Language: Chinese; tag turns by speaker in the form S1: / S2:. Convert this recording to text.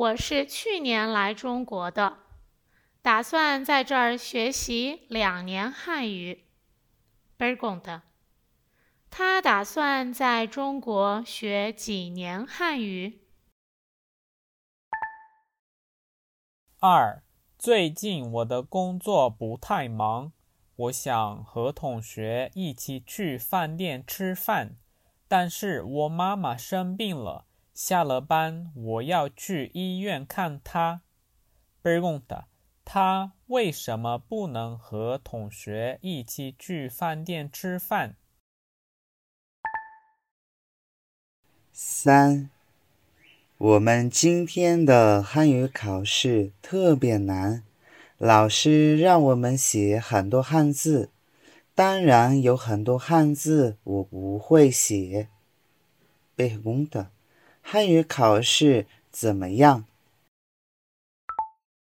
S1: 我是去年来中国的，打算在这儿学习两年汉语。Pergunta：他打算在中国学几年汉语？
S2: 二，最近我的工作不太忙，我想和同学一起去饭店吃饭，但是我妈妈生病了。下了班，我要去医院看他。他为什么不能和同学一起去饭店吃饭？
S3: 三，我们今天的汉语考试特别难，老师让我们写很多汉字，当然有很多汉字我不会写。Pergunta。汉语考试怎么样？